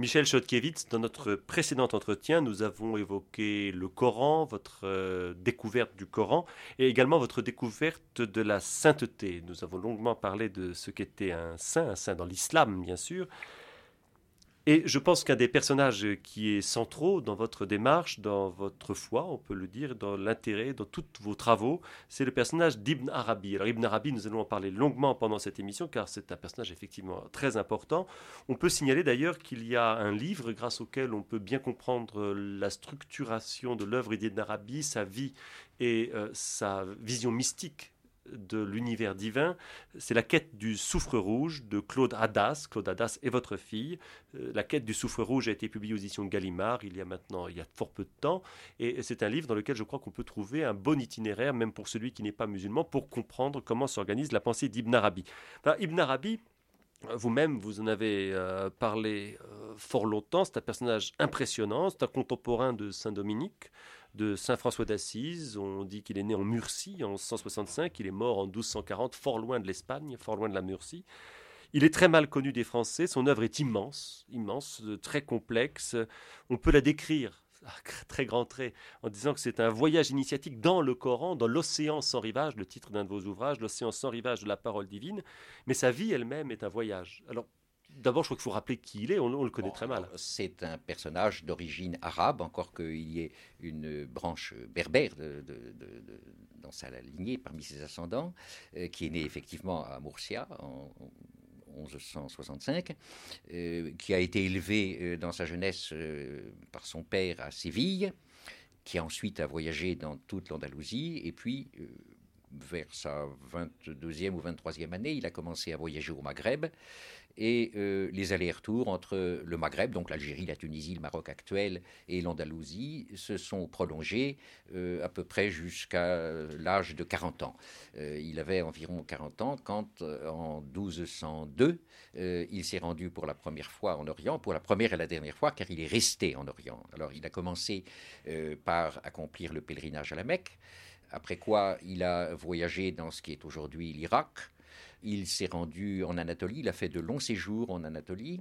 Michel Chodkiewicz, dans notre précédent entretien, nous avons évoqué le Coran, votre euh, découverte du Coran et également votre découverte de la sainteté. Nous avons longuement parlé de ce qu'était un saint, un saint dans l'islam bien sûr, et je pense qu'un des personnages qui est centraux dans votre démarche, dans votre foi, on peut le dire, dans l'intérêt, dans tous vos travaux, c'est le personnage d'Ibn Arabi. Alors Ibn Arabi, nous allons en parler longuement pendant cette émission, car c'est un personnage effectivement très important. On peut signaler d'ailleurs qu'il y a un livre grâce auquel on peut bien comprendre la structuration de l'œuvre d'Ibn Arabi, sa vie et euh, sa vision mystique de l'univers divin, c'est la quête du soufre rouge de Claude Hadas. Claude Hadas est votre fille. Euh, la quête du soufre rouge a été publiée aux éditions Gallimard il y a maintenant, il y a fort peu de temps. Et c'est un livre dans lequel je crois qu'on peut trouver un bon itinéraire, même pour celui qui n'est pas musulman, pour comprendre comment s'organise la pensée d'Ibn Arabi. Ibn Arabi, vous-même, vous en avez euh, parlé euh, fort longtemps. C'est un personnage impressionnant. C'est un contemporain de Saint Dominique de Saint François d'Assise. On dit qu'il est né en Murcie en 165, il est mort en 1240, fort loin de l'Espagne, fort loin de la Murcie. Il est très mal connu des Français, son œuvre est immense, immense, très complexe. On peut la décrire très grand trait, en disant que c'est un voyage initiatique dans le Coran, dans l'océan sans rivage, le titre d'un de vos ouvrages, l'océan sans rivage de la parole divine, mais sa vie elle-même est un voyage. Alors D'abord, je crois qu'il faut rappeler qui il est, on, le connaît très mal. C'est un personnage d'origine arabe, encore qu'il y ait une branche berbère dans sa lignée parmi ses ascendants, euh, qui est né effectivement à Murcia en, 1165, euh, qui a été élevé euh, dans sa jeunesse par son père à Séville, qui ensuite a voyagé dans toute l'Andalousie, et puis vers sa 22e ou 23e année, il a commencé à voyager au Maghreb et euh, les allers-retours entre le Maghreb, donc l'Algérie, la Tunisie, le Maroc actuel et l'Andalousie se sont prolongés euh, à peu près jusqu'à l'âge de 40 ans. Euh, il avait environ 40 ans quand, en 1202, il s'est rendu pour la première fois en Orient, pour la première et la dernière fois, car il est resté en Orient. Alors il a commencé par accomplir le pèlerinage à la Mecque, après quoi il a voyagé dans ce qui est aujourd'hui l'Irak, il s'est rendu en Anatolie, il a fait de longs séjours en Anatolie,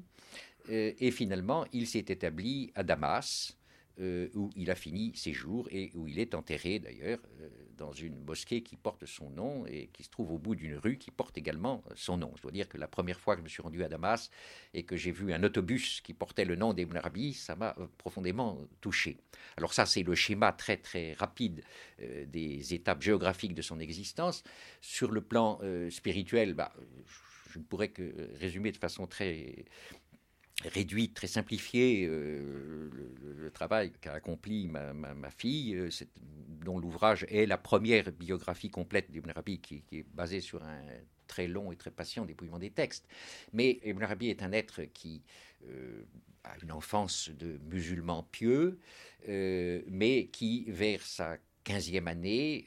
euh, et finalement, il s'est établi à Damas, euh, où il a fini ses jours et où il est enterré d'ailleurs euh, dans une mosquée qui porte son nom et qui se trouve au bout d'une rue qui porte également son nom. Je dois dire que la première fois que je me suis rendu à Damas et que j'ai vu un autobus qui portait le nom d'Ibn Arabi, ça m'a euh, profondément touché. Alors ça, c'est le schéma très très rapide des étapes géographiques de son existence. Sur le plan spirituel, bah, je ne pourrais que résumer de façon très réduite, très simplifiée, euh, le, travail qu'a accompli ma, fille, euh, dont l'ouvrage est la première biographie complète d'Ibn Arabi, qui, est basée sur un très long et très patient dépouillement des textes. Mais Ibn Arabi est un être qui euh, a une enfance de musulman pieux, mais qui, vers sa quinzième année,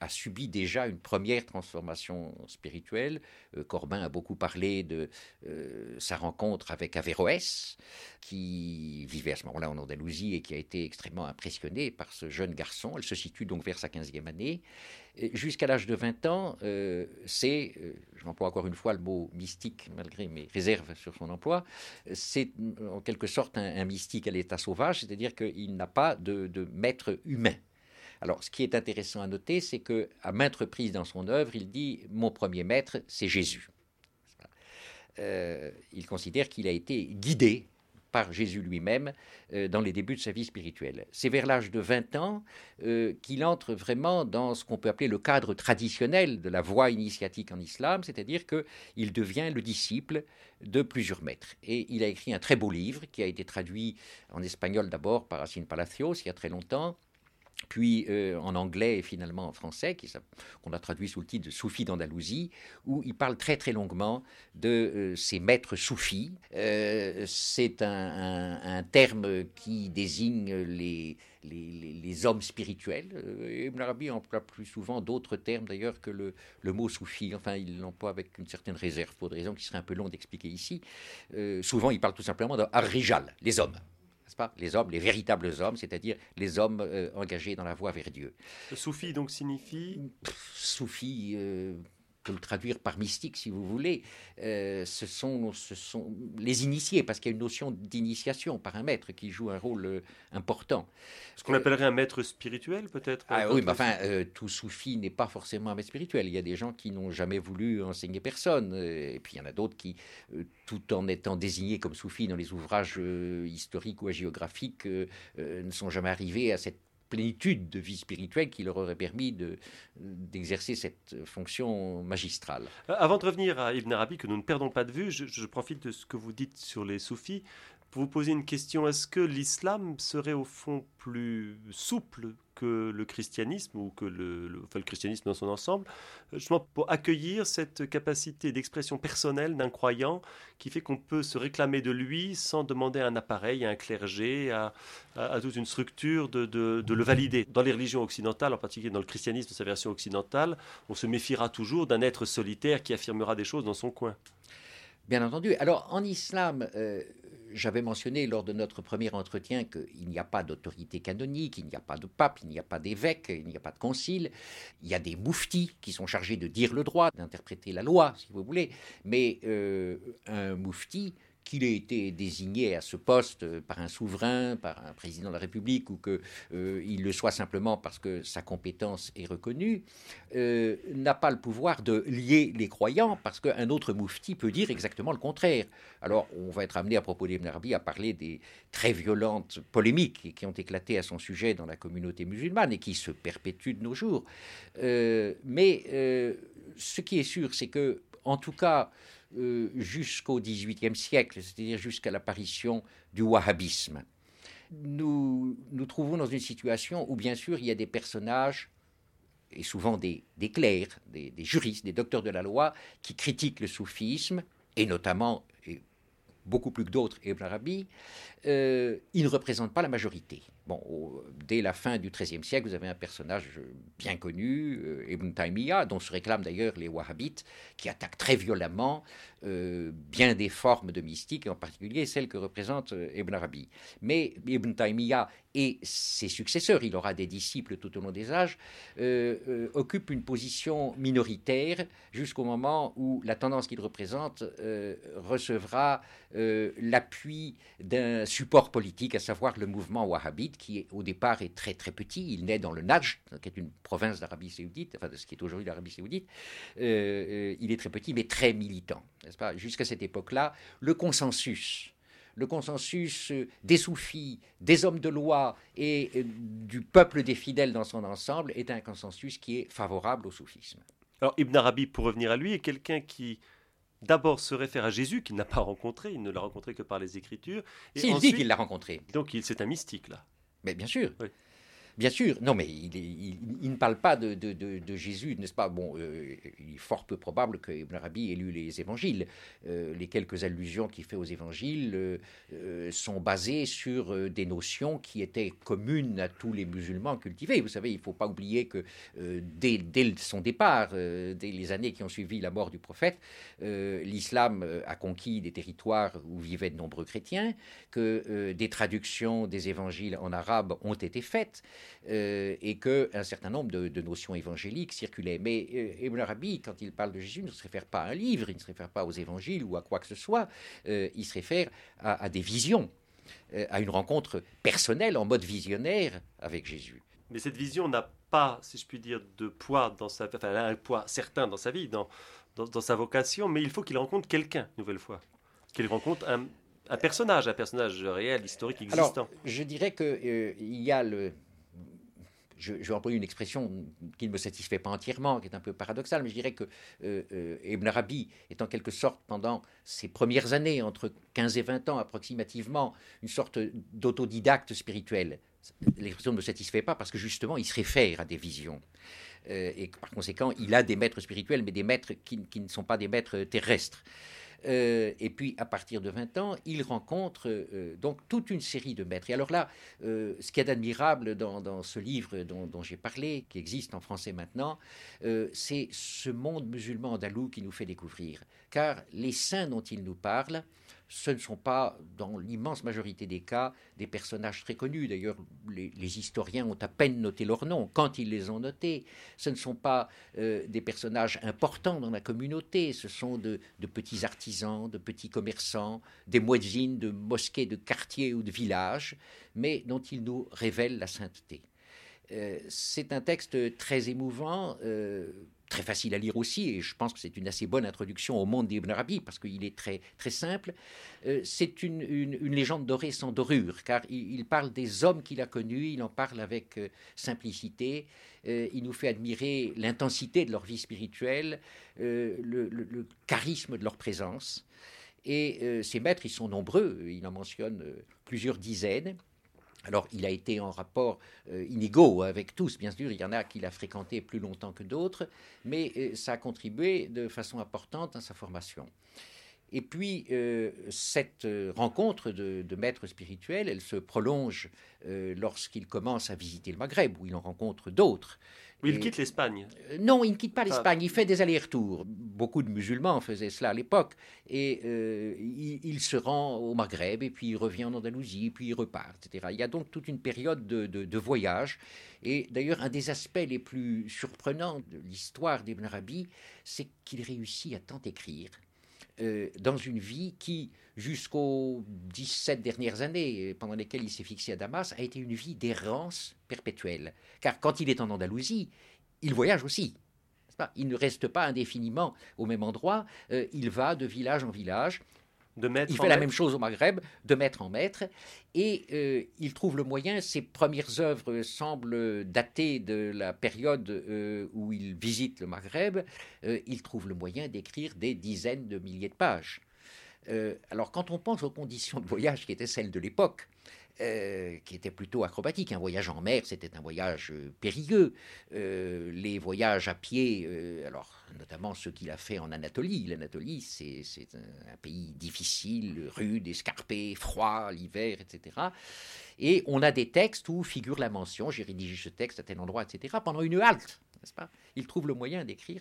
a subi déjà une première transformation spirituelle. Euh, Corbin a beaucoup parlé de euh, sa rencontre avec Averroès, qui vivait à ce moment-là en Andalousie et qui a été extrêmement impressionné par ce jeune garçon. Elle se situe donc vers sa 15e année. Jusqu'à l'âge de 20 ans, euh, c'est, j'emploie encore une fois le mot mystique malgré mes réserves sur son emploi, c'est en quelque sorte un, mystique à l'état sauvage, c'est-à-dire qu'il n'a pas de maître humain. Alors, ce qui est intéressant à noter, c'est que à maintes reprises dans son œuvre, il dit Mon premier maître, c'est Jésus. Euh, il considère qu'il a été guidé par Jésus lui-même euh, dans les débuts de sa vie spirituelle. C'est vers l'âge de 20 ans euh, qu'il entre vraiment dans ce qu'on peut appeler le cadre traditionnel de la voie initiatique en islam, c'est-à-dire qu'il devient le disciple de plusieurs maîtres. Et il a écrit un très beau livre qui a été traduit en espagnol d'abord par Racine Palacios il y a très longtemps, puis euh, en anglais et finalement en français, qu'on a traduit sous le titre de d'Andalousie, où il parle très très longuement de euh, ces maîtres soufis. Euh, c'est un, terme qui désigne les, les, hommes spirituels. Ibn Arabi emploie plus souvent d'autres termes d'ailleurs que le, le, mot soufi. Enfin, il l'emploie avec une certaine réserve pour des raisons qui seraient un peu longues d'expliquer ici. souvent, il parle tout simplement de Arrijal, les hommes pas Les hommes, les véritables hommes, c'est-à-dire les hommes euh, engagés dans la voie vers Dieu. Le soufi donc signifie Soufi, euh, peut le traduire par mystique si vous voulez, euh, ce, sont, ce sont les initiés, parce qu'il y a une notion d'initiation par un maître qui joue un rôle euh, important. Ce qu'on appellerait un maître spirituel peut-être Ah oui, mais enfin, tout soufi n'est pas forcément un maître spirituel. Il y a des gens qui n'ont jamais voulu enseigner personne, et puis il y en a d'autres qui, tout en étant désignés comme soufis dans les ouvrages historiques ou géographiques, ne sont jamais arrivés à cette plénitude de vie spirituelle qui leur aurait permis de, d'exercer cette fonction magistrale. Euh, avant de revenir à Ibn Arabi, que nous ne perdons pas de vue, je, je profite de ce que vous dites sur les soufis pour vous poser une question. Est-ce que l'islam serait au fond plus souple que le christianisme ou que le, le, christianisme dans son ensemble, euh, justement pour accueillir cette capacité d'expression personnelle d'un croyant qui fait qu'on peut se réclamer de lui sans demander un appareil, à un clergé, à, à, toute une structure de, de, de, le valider. Dans les religions occidentales, en particulier dans le christianisme, sa version occidentale, on se méfiera toujours d'un être solitaire qui affirmera des choses dans son coin. Bien entendu. Alors en islam, euh, j'avais mentionné lors de notre premier entretien qu'il n'y a pas d'autorité canonique, il n'y a pas de pape, il n'y a pas d'évêque, il n'y a pas de concile. Il y a des mouftis qui sont chargés de dire le droit, d'interpréter la loi, si vous voulez. Mais euh, un moufti qu'il ait été désigné à ce poste par un souverain, par un président de la République, ou qu'il euh, le soit simplement parce que sa compétence est reconnue, euh, n'a pas le pouvoir de lier les croyants, parce qu'un autre moufti peut dire exactement le contraire. Alors, on va être amené à propos d'Ibn Arabi à parler des très violentes polémiques qui ont éclaté à son sujet dans la communauté musulmane et qui se perpétuent de nos jours. Euh, mais ce qui est sûr, c'est que, en tout cas, euh, jusqu'au XVIIIe siècle, c'est-à-dire jusqu'à l'apparition du wahhabisme. Nous nous trouvons dans une situation où, bien sûr, il y a des personnages, et souvent des, clercs, des, juristes, des docteurs de la loi, qui critiquent le soufisme, et notamment, et beaucoup plus que d'autres, Ibn euh, ils ne représentent pas la majorité. Dès la fin du XIIIe siècle, vous avez un personnage bien connu, euh, Ibn Taymiyyah, dont se réclament d'ailleurs les Wahhabites, qui attaquent très violemment euh, bien des formes de mystique, et en particulier celles que représente euh, Ibn Arabi. Mais Ibn Taymiyyah et ses successeurs, il aura des disciples tout au long des âges, occupent une position minoritaire jusqu'au moment où la tendance qu'il représente recevra l'appui d'un support politique, à savoir le mouvement wahhabite qui au départ est très très petit. Il naît dans le Najd, qui est une province d'Arabie saoudite, enfin de ce qui est aujourd'hui l'Arabie saoudite. Euh, euh, il est très petit, mais très militant, n'est-ce pas? Jusqu'à cette époque-là, le consensus le consensus euh, des soufis, des hommes de loi et du peuple des fidèles dans son ensemble est un consensus qui est favorable au soufisme. Alors Ibn Arabi, pour revenir à lui, est quelqu'un qui d'abord se réfère à Jésus qu'il n'a pas rencontré, il ne l'a rencontré que par les Écritures. S'il dit qu'il l'a rencontré. Donc c'est un mystique là. Mais bien sûr. Bien sûr, non, mais il, ne parle pas de, Jésus, n'est-ce pas? Bon, euh, il est fort peu probable que Ibn Arabi ait lu les évangiles. Euh, les quelques allusions qu'il fait aux évangiles euh, sont basées sur des notions qui étaient communes à tous les musulmans cultivés. Vous savez, il ne faut pas oublier que dès, son départ, dès les années qui ont suivi la mort du prophète, l'islam a conquis des territoires où vivaient de nombreux chrétiens, que des traductions des évangiles en arabe ont été faites. Euh, et qu'un certain nombre de, notions évangéliques circulaient. Mais euh, Ibn Arabi, quand il parle de Jésus, ne se réfère pas à un livre, il ne se réfère pas aux évangiles ou à quoi que ce soit, euh, il se réfère à, des visions, à une rencontre personnelle en mode visionnaire avec Jésus. Mais cette vision n'a pas, si je puis dire, de poids dans sa, enfin, elle a un poids certain dans sa vie, dans, dans, sa vocation, mais il faut qu'il rencontre quelqu'un, nouvelle fois, qu'il rencontre un, un, personnage, un personnage réel, historique, existant. Alors, je dirais qu'il il y a le, je, vais employer une expression qui ne me satisfait pas entièrement, qui est un peu paradoxale, mais je dirais que euh, euh, Ibn Arabi est en quelque sorte, pendant ses premières années, entre 15 et 20 ans approximativement, une sorte d'autodidacte spirituel. L'expression ne me satisfait pas parce que justement, il se réfère à des visions. Euh, et par conséquent, il a des maîtres spirituels, mais des maîtres qui ne sont pas des maîtres terrestres. Euh, et puis, à partir de 20 ans, il rencontre euh, donc toute une série de maîtres. Et alors là, euh, ce qui est admirable dans, ce livre dont, j'ai parlé, qui existe en français maintenant, c'est ce monde musulman andalou qui nous fait découvrir. Car les saints dont il nous parle ce ne sont pas, dans l'immense majorité des cas, des personnages très connus. D'ailleurs, les, historiens ont à peine noté leurs noms, quand ils les ont notés. Ce ne sont pas euh, des personnages importants dans la communauté, ce sont de, petits artisans, de petits commerçants, des muezzines de mosquées de quartier ou de villages, mais dont ils nous révèlent la sainteté. Euh, c'est un texte très émouvant. Euh, très facile à lire aussi, et je pense que c'est une assez bonne introduction au monde d'Ibn Arabi, parce qu'il est très, très simple. Euh, c'est une, une, légende dorée sans dorure, car il, parle des hommes qu'il a connus, il en parle avec euh, simplicité, euh, il nous fait admirer l'intensité de leur vie spirituelle, le, le, charisme de leur présence. Et ces maîtres, ils sont nombreux, il en mentionne plusieurs dizaines. Alors, il a été en rapport euh, inégaux avec tous, bien sûr, il y en a qu'il a fréquenté plus longtemps que d'autres, mais euh, ça a contribué de façon importante à sa formation. Et puis, euh, cette rencontre de, maîtres spirituels, elle se prolonge lorsqu'il commence à visiter le Maghreb, où il en rencontre d'autres il quitte l'Espagne. Euh, non, il ne quitte pas l'Espagne, il fait des allers-retours. Beaucoup de musulmans faisaient cela à l'époque. Et euh, il, se rend au Maghreb, et puis il revient en Andalousie, puis il repart, etc. Il y a donc toute une période de, voyage. Et d'ailleurs, un des aspects les plus surprenants de l'histoire d'Ibn Arabi, c'est qu'il réussit à tant écrire euh, dans une vie qui, jusqu'aux 17 dernières années, pendant lesquelles il s'est fixé à Damas, a été une vie d'errance perpétuelle. Car quand il est en Andalousie, il voyage aussi. Il ne reste pas indéfiniment au même endroit, euh, il va de village en village, il fait la même chose au Maghreb, de maître en maître, et euh, il trouve le moyen, ses premières œuvres semblent dater de la période euh, où il visite le Maghreb, euh, il trouve le moyen d'écrire des dizaines de milliers de pages. alors quand on pense aux conditions de voyage qui étaient celles de l'époque, euh, qui était plutôt acrobatique. Un voyage en mer, c'était un voyage euh, périlleux. Euh, les voyages à pied, alors notamment ceux qu'il a fait en Anatolie. L'Anatolie, c'est un, pays difficile, rude, escarpé, froid, l'hiver, etc. Et on a des textes où figure la mention, j'ai rédigé ce texte à tel endroit, etc., pendant une halte, pas? Il trouve le moyen d'écrire.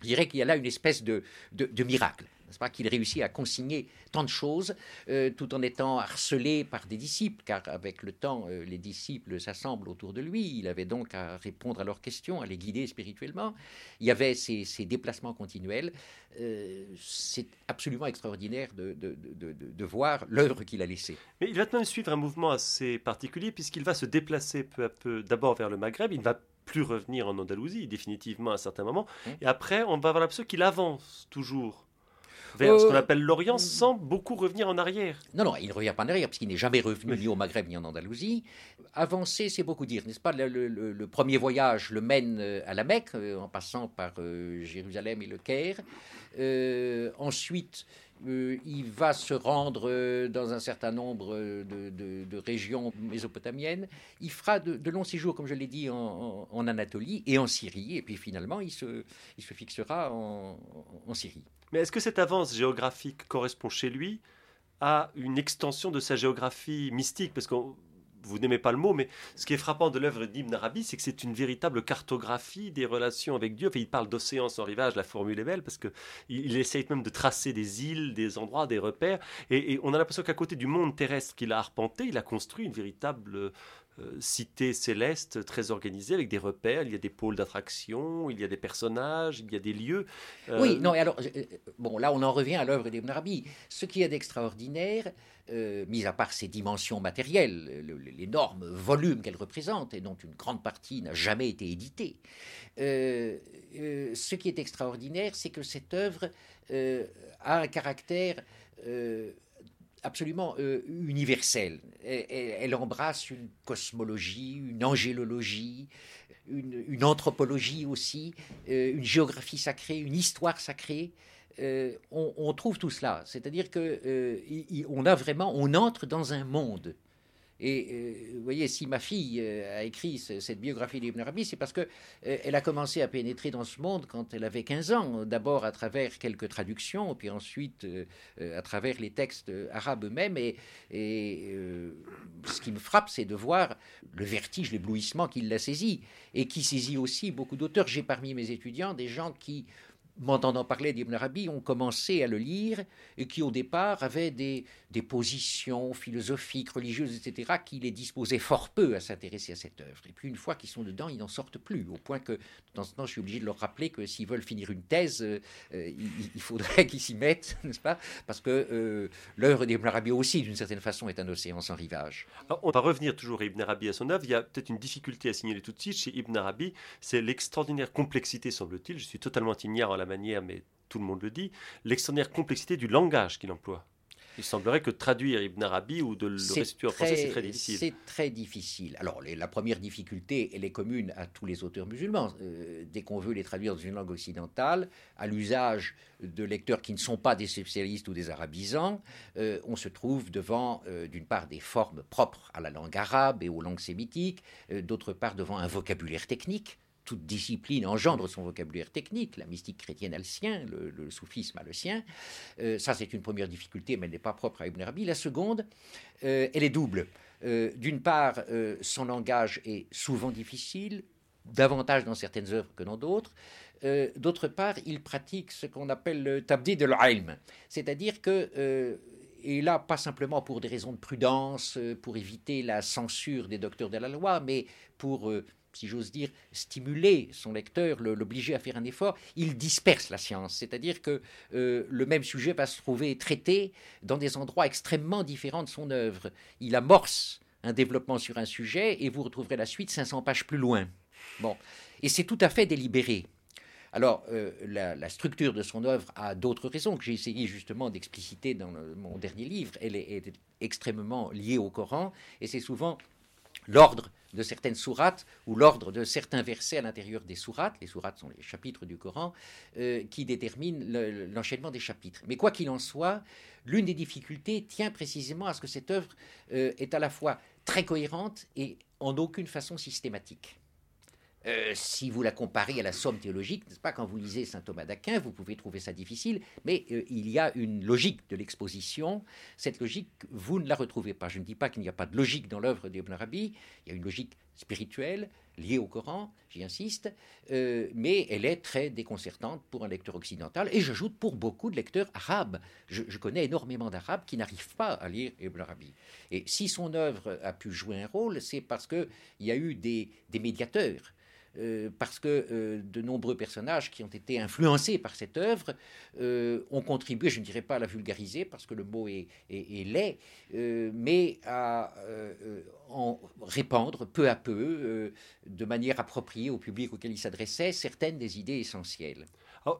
Je dirais qu'il y a là une espèce de, de miracle n'est-ce pas, qu'il réussit à consigner tant de choses euh, tout en étant harcelé par des disciples, car avec le temps, euh, les disciples s'assemblent autour de lui. Il avait donc à répondre à leurs questions, à les guider spirituellement. Il y avait ces, déplacements continuels. Euh, c'est absolument extraordinaire de, de voir l'œuvre qu'il a laissée. Mais il va même suivre un mouvement assez particulier, puisqu'il va se déplacer peu à peu, d'abord vers le Maghreb. Il va plus revenir en Andalousie, définitivement à un certain moment. Mmh. Et après, on va avoir l'impression qu'il avance toujours vers ce qu'on euh, appelle l'Orient sans beaucoup revenir en arrière. Non, non, il ne revient pas en arrière parce qu'il n'est jamais revenu ni au Maghreb ni en Andalousie. Avancer, c'est beaucoup dire, n'est-ce pas? Le, premier voyage le mène euh, à la Mecque euh, en passant par Jérusalem et le Caire. ensuite, il va se rendre dans un certain nombre de, régions mésopotamiennes. Il fera de, longs séjours, comme je l'ai dit, en, Anatolie et en Syrie. Et puis finalement, il se, fixera en Syrie. Mais est-ce que cette avance géographique correspond chez lui à une extension de sa géographie mystique? Parce que vous n'aimez pas le mot, mais ce qui est frappant de l'œuvre d'Ibn Arabi, c'est que c'est une véritable cartographie des relations avec Dieu. Enfin, il parle d'océan sans rivage, la formule est belle, parce qu'il il essaye même de tracer des îles, des endroits, des repères. et on a l'impression qu'à côté du monde terrestre qu'il a arpenté, il a construit une véritable euh, cité céleste très organisée avec des repères, il y a des pôles d'attraction, il y a des personnages, il y a des lieux. Euh, oui, non, et alors, euh, bon, là on en revient à l'œuvre d'Ibn Arabi. Ce qui est d'extraordinaire, mis à part ses dimensions matérielles, l'énorme volume qu'elle représente et dont une grande partie n'a jamais été éditée, ce qui est extraordinaire, c'est que cette œuvre a un caractère absolument euh, universelle. Elle, embrasse une cosmologie, une angélologie, une, anthropologie aussi, euh, une géographie sacrée, une histoire sacrée. Euh, on, trouve tout cela. C'est-à-dire que a vraiment, on entre dans un monde et euh, vous voyez, si ma fille euh, a écrit cette biographie d'Ibn Arabi, c'est parce qu'elle euh, a commencé à pénétrer dans ce monde quand elle avait 15 ans. D'abord à travers quelques traductions, puis ensuite à travers les textes arabes eux-mêmes. Et, et ce qui me frappe, c'est de voir le vertige, l'éblouissement qui l'a saisi, et qui saisit aussi beaucoup d'auteurs. J'ai parmi mes étudiants des gens qui m'entendant parler d'Ibn Arabi, ont commencé à le lire et qui au départ avaient des, des positions philosophiques, religieuses, etc., qui les disposaient fort peu à s'intéresser à cette œuvre. Et puis une fois qu'ils sont dedans, ils n'en sortent plus, au point que temps en temps, je suis obligé de leur rappeler que s'ils veulent finir une thèse, euh, euh, il, faudrait qu'ils s'y mettent, n'est-ce pas? Parce que euh, l'œuvre d'Ibn Arabi aussi, d'une certaine façon, est un océan sans rivage. on va revenir toujours à Ibn Arabi à son œuvre. Il y a peut-être une difficulté à signaler tout de suite chez Ibn Arabi, c'est l'extraordinaire complexité, semble-t-il. Je suis totalement ignare en la manière, mais tout le monde le dit, l'extraordinaire complexité du langage qu'il emploie. Il semblerait que traduire Ibn Arabi ou de le restituer en français, c'est très difficile. C'est très difficile. Alors, la première difficulté, elle est commune à tous les auteurs musulmans. Euh, dès qu'on veut les traduire dans une langue occidentale, à l'usage de lecteurs qui ne sont pas des spécialistes ou des arabisants, euh, on se trouve devant, euh, d'une part, des formes propres à la langue arabe et aux langues sémitiques, d'autre part, devant un vocabulaire technique toute discipline engendre son vocabulaire technique. La mystique chrétienne a le sien, le, soufisme a le sien. Euh, ça, c'est une première difficulté, mais elle n'est pas propre à Ibn Arabi. La seconde, euh, elle est double. Euh, d'une part, son langage est souvent difficile, davantage dans certaines œuvres que dans d'autres. D'autre part, il pratique ce qu'on appelle le tabdi de l'ilm, c'est-à-dire que et là, pas simplement pour des raisons de prudence, pour éviter la censure des docteurs de la loi, mais pour si j'ose dire, stimuler son lecteur, l'obliger à faire un effort, il disperse la science. C'est-à-dire que euh, le même sujet va se trouver traité dans des endroits extrêmement différents de son œuvre. Il amorce un développement sur un sujet et vous retrouverez la suite 500 pages plus loin. Bon. Et c'est tout à fait délibéré. Alors, euh, la, structure de son œuvre a d'autres raisons que j'ai essayé justement d'expliciter dans mon dernier livre. Elle est, extrêmement liée au Coran et c'est souvent l'ordre de certaines sourates ou l'ordre de certains versets à l'intérieur des sourates, les sourates sont les chapitres du Coran, euh, qui déterminent l'enchaînement des chapitres. Mais quoi qu'il en soit, l'une des difficultés tient précisément à ce que cette œuvre euh, est à la fois très cohérente et en aucune façon systématique. Euh, si vous la comparez à la somme théologique, n'est-ce pas, quand vous lisez saint Thomas d'Aquin, vous pouvez trouver ça difficile, mais euh, il y a une logique de l'exposition. Cette logique, vous ne la retrouvez pas. Je ne dis pas qu'il n'y a pas de logique dans l'œuvre d'Ibn Arabi, il y a une logique spirituelle liée au Coran, j'y insiste, euh, mais elle est très déconcertante pour un lecteur occidental, et j'ajoute pour beaucoup de lecteurs arabes. Je, connais énormément d'arabes qui n'arrivent pas à lire Ibn Arabi. Et si son œuvre a pu jouer un rôle, c'est parce qu'il y a eu des médiateurs euh, parce que euh, de nombreux personnages qui ont été influencés par cette œuvre euh, ont contribué, je ne dirais pas à la vulgariser parce que le mot est, est, laid, mais à en répandre peu à peu, de manière appropriée au public auquel il s'adressait, certaines des idées essentielles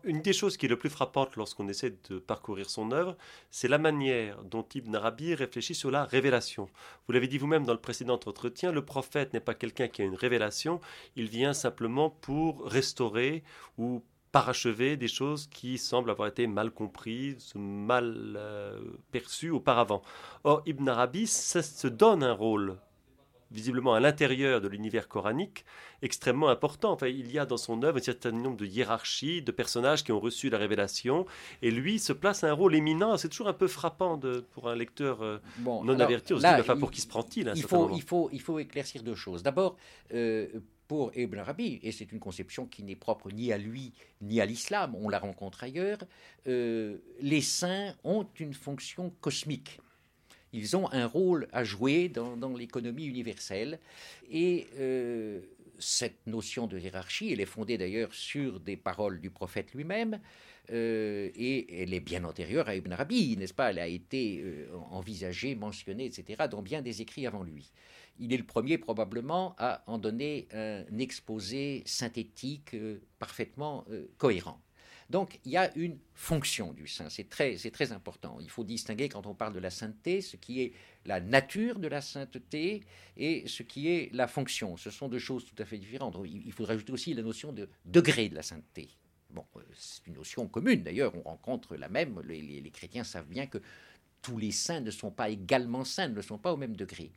une des choses qui est le plus frappante lorsqu'on essaie de parcourir son œuvre, c'est la manière dont Ibn Arabi réfléchit sur la révélation. Vous l'avez dit vous-même dans le précédent entretien, le prophète n'est pas quelqu'un qui a une révélation, il vient simplement pour restaurer ou parachever des choses qui semblent avoir été mal comprises, mal euh, perçues auparavant. Or, Ibn Arabi se donne un rôle visiblement à l'intérieur de l'univers coranique, extrêmement important. Enfin, il y a dans son œuvre un certain nombre de hiérarchies, de personnages qui ont reçu la révélation, et lui se place à un rôle éminent. C'est toujours un peu frappant de, pour un lecteur euh, non averti, enfin, pour qui se prend-il il, faut, il, faut, il faut éclaircir deux choses. D'abord, euh, pour Ibn Arabi, et c'est une conception qui n'est propre ni à lui ni à l'islam, on la rencontre ailleurs, euh, les saints ont une fonction cosmique ils ont un rôle à jouer dans, l'économie universelle. Et euh, cette notion de hiérarchie, elle est fondée d'ailleurs sur des paroles du prophète lui-même. Euh, et elle est bien antérieure à Ibn Arabi, n'est-ce pas? Elle a été euh, envisagée, mentionnée, etc., dans bien des écrits avant lui. Il est le premier probablement à en donner un exposé synthétique parfaitement cohérent. Donc il y a une fonction du saint, c'est très, très important. Il faut distinguer quand on parle de la sainteté ce qui est la nature de la sainteté et ce qui est la fonction. Ce sont deux choses tout à fait différentes. Il faudrait ajouter aussi la notion de degré de la sainteté. Bon, euh, c'est une notion commune d'ailleurs, on rencontre la même, les chrétiens savent bien que tous les saints ne sont pas également saints, ne sont pas au même degré.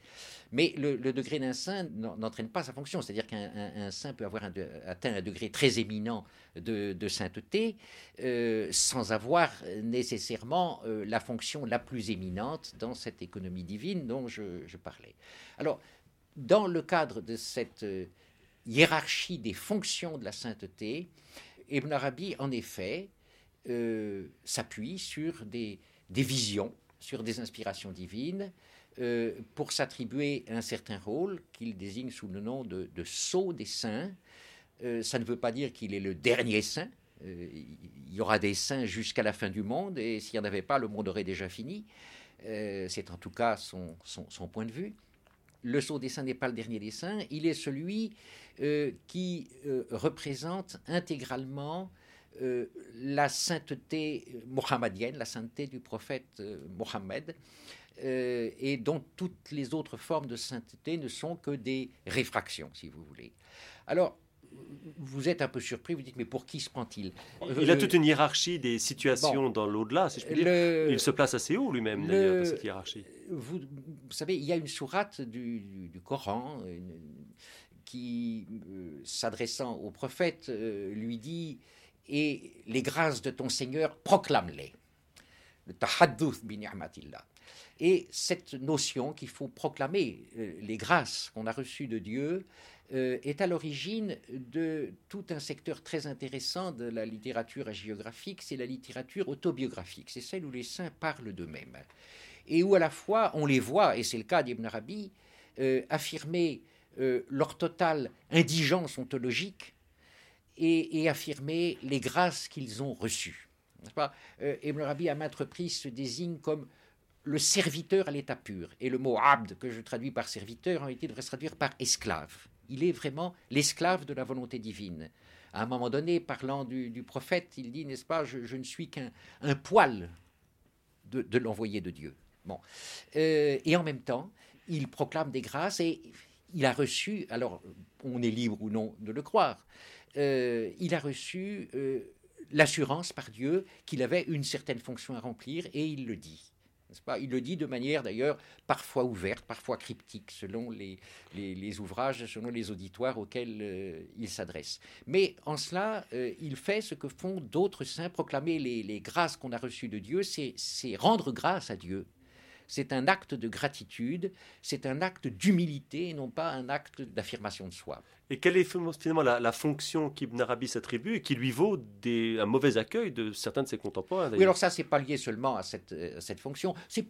Mais le, degré d'un saint n'entraîne pas sa fonction. C'est-à-dire qu'un saint peut avoir atteint un degré très éminent de, sainteté euh, sans avoir nécessairement euh, la fonction la plus éminente dans cette économie divine dont je, parlais. Alors, dans le cadre de cette euh, hiérarchie des fonctions de la sainteté, Ibn Arabi, en effet, s'appuie sur des, des, visions, sur des inspirations divines, pour s'attribuer un certain rôle qu'il désigne sous le nom de, de sceau des saints. ça ne veut pas dire qu'il est le dernier saint, il y aura des saints jusqu'à la fin du monde, et s'il n'y en avait pas, le monde aurait déjà fini. Euh, c'est en tout cas son, point de vue. Le sceau des saints n'est pas le dernier des saints, il est celui euh, qui euh, représente intégralement la sainteté mohammedienne, la sainteté du prophète Mohammed, et dont toutes les autres formes de sainteté ne sont que des réfractions, si vous voulez. Alors, vous êtes un peu surpris, vous dites mais pour qui se prend-il? Il a toute une hiérarchie des situations dans l'au-delà, si je puis dire. Il se place assez haut lui-même d'ailleurs dans cette hiérarchie. Vous, savez, il y a une sourate du, Coran qui, euh, s'adressant au prophète, euh, lui dit Et les grâces de ton Seigneur, proclame-les. Le tahadduth bi Et cette notion qu'il faut proclamer euh, les grâces qu'on a reçues de Dieu, euh, est à l'origine de tout un secteur très intéressant de la littérature géographique, c'est la littérature autobiographique, c'est celle où les saints parlent d'eux-mêmes, et où à la fois on les voit, et c'est le cas d'Ibn Arabi, euh, affirmer leur totale indigence ontologique et, affirmer les grâces qu'ils ont reçues. Ibn Arabi, à maintes reprises, se désigne comme le serviteur à l'état pur. Et le mot abd, que je traduis par serviteur, en réalité devrait se traduire par esclave il est vraiment l'esclave de la volonté divine. À un moment donné, parlant du, prophète, il dit, n'est-ce pas, je, ne suis qu'un poil de, l'envoyé de Dieu. Bon. Euh, et en même temps, il proclame des grâces et il a reçu, alors on est libre ou non de le croire, euh, il a reçu euh, l'assurance par Dieu qu'il avait une certaine fonction à remplir et il le dit il le dit de manière d'ailleurs parfois ouverte, parfois cryptique, selon les, ouvrages, selon les auditoires auxquels euh, il s'adresse. Mais en cela, euh, il fait ce que font d'autres saints, proclamer les grâces qu'on a reçues de Dieu, c'est rendre grâce à Dieu c'est un acte de gratitude, c'est un acte d'humilité et non pas un acte d'affirmation de soi. Et quelle est finalement la, fonction qu'Ibn Arabi s'attribue et qui lui vaut des, un mauvais accueil de certains de ses contemporains Oui, alors ça, c'est pas lié seulement à cette, euh, cette fonction. C'est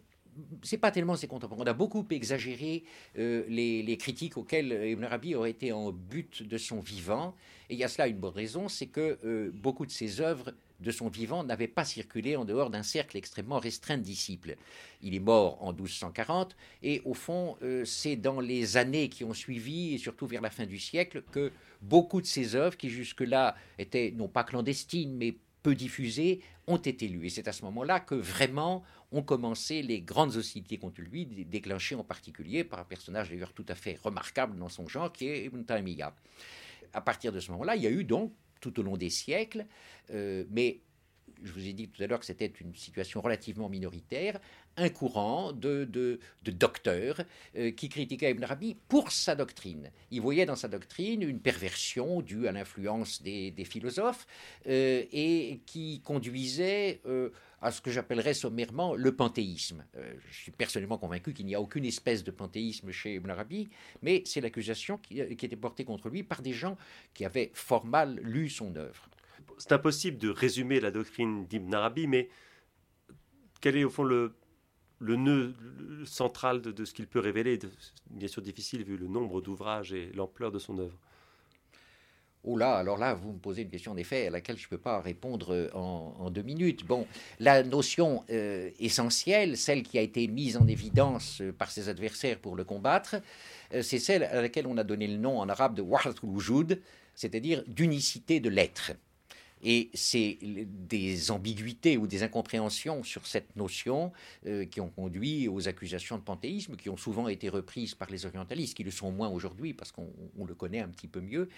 c'est pas tellement ses contemporains. On a beaucoup exagéré euh, les, les, critiques auxquelles Ibn Arabi aurait été en but de son vivant. Et il y a cela une bonne raison, c'est que euh, beaucoup de ses œuvres de son vivant n'avait pas circulé en dehors d'un cercle extrêmement restreint de disciples. Il est mort en 1240 et au fond, euh, c'est dans les années qui ont suivi et surtout vers la fin du siècle que beaucoup de ses œuvres, qui jusque-là étaient non pas clandestines mais peu diffusées, ont été lues. Et c'est à ce moment-là que vraiment ont commencé les grandes hostilités contre lui, déclenchées en particulier par un personnage d'ailleurs tout à fait remarquable dans son genre qui est Ibn Taymiyyah. À partir de ce moment-là, il y a eu donc tout au long des siècles, euh, mais je vous ai dit tout à l'heure que c'était une situation relativement minoritaire, un courant de, de, docteurs euh, qui critiquaient Ibn Arabi pour sa doctrine. Il voyait dans sa doctrine une perversion due à l'influence des, philosophes euh, et qui conduisait à ce que j'appellerais sommairement le panthéisme. je suis personnellement convaincu qu'il n'y a aucune espèce de panthéisme chez Ibn Arabi, mais c'est l'accusation qui, qui était portée contre lui par des gens qui avaient fort mal lu son œuvre c'est impossible de résumer la doctrine d'Ibn Arabi, mais quel est au fond le, nœud central de, ce qu'il peut révéler Bien sûr difficile vu le nombre d'ouvrages et l'ampleur de son œuvre? Oh là, alors là, vous me posez une question d'effet à laquelle je ne peux pas répondre en, deux minutes. Bon, la notion euh, essentielle, celle qui a été mise en évidence par ses adversaires pour le combattre, euh, c'est celle à laquelle on a donné le nom en arabe de wahdatul wujud, c'est-à-dire d'unicité de l'être. Et c'est des ambiguïtés ou des incompréhensions sur cette notion euh, qui ont conduit aux accusations de panthéisme, qui ont souvent été reprises par les orientalistes, qui le sont moins aujourd'hui parce qu'on le connaît un petit peu mieux,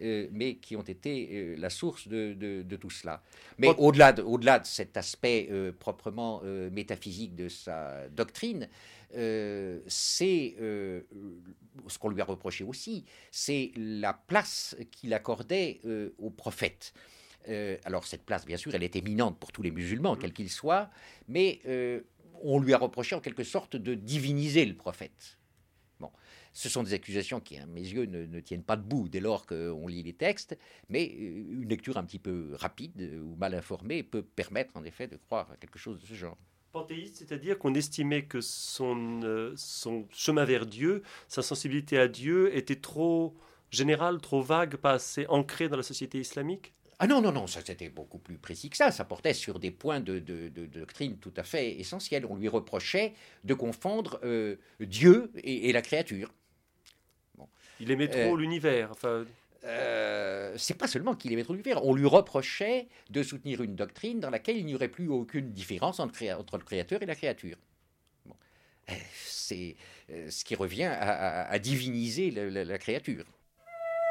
euh, mais qui ont été euh, la source de, tout cela. Mais au-delà de, au -delà de cet aspect proprement métaphysique de sa doctrine, c'est ce qu'on lui a reproché aussi, c'est la place qu'il accordait aux prophètes. Euh, alors cette place, bien sûr, elle est éminente pour tous les musulmans, quels qu'ils soient, mais euh, on lui a reproché en quelque sorte de diviniser le prophète. Bon. Ce sont des accusations qui, à mes yeux, ne, tiennent pas debout dès lors qu'on lit les textes, mais euh, une lecture un petit peu rapide ou mal informée peut permettre en effet de croire à quelque chose de ce genre. Panthéiste, c'est-à-dire qu'on estimait que son, euh, son chemin vers Dieu, sa sensibilité à Dieu était trop générale, trop vague, pas assez ancrée dans la société islamique? Ah non, non, non, ça c'était beaucoup plus précis que ça. Ça portait sur des points de, doctrine tout à fait essentiels. On lui reprochait de confondre euh, Dieu et, la créature. Il aimait trop euh, l'univers. Enfin... Euh, c'est pas seulement qu'il aimait trop l'univers. On lui reprochait de soutenir une doctrine dans laquelle il n'y aurait plus aucune différence entre, entre le créateur et la créature. C'est ce qui revient à, diviniser la créature.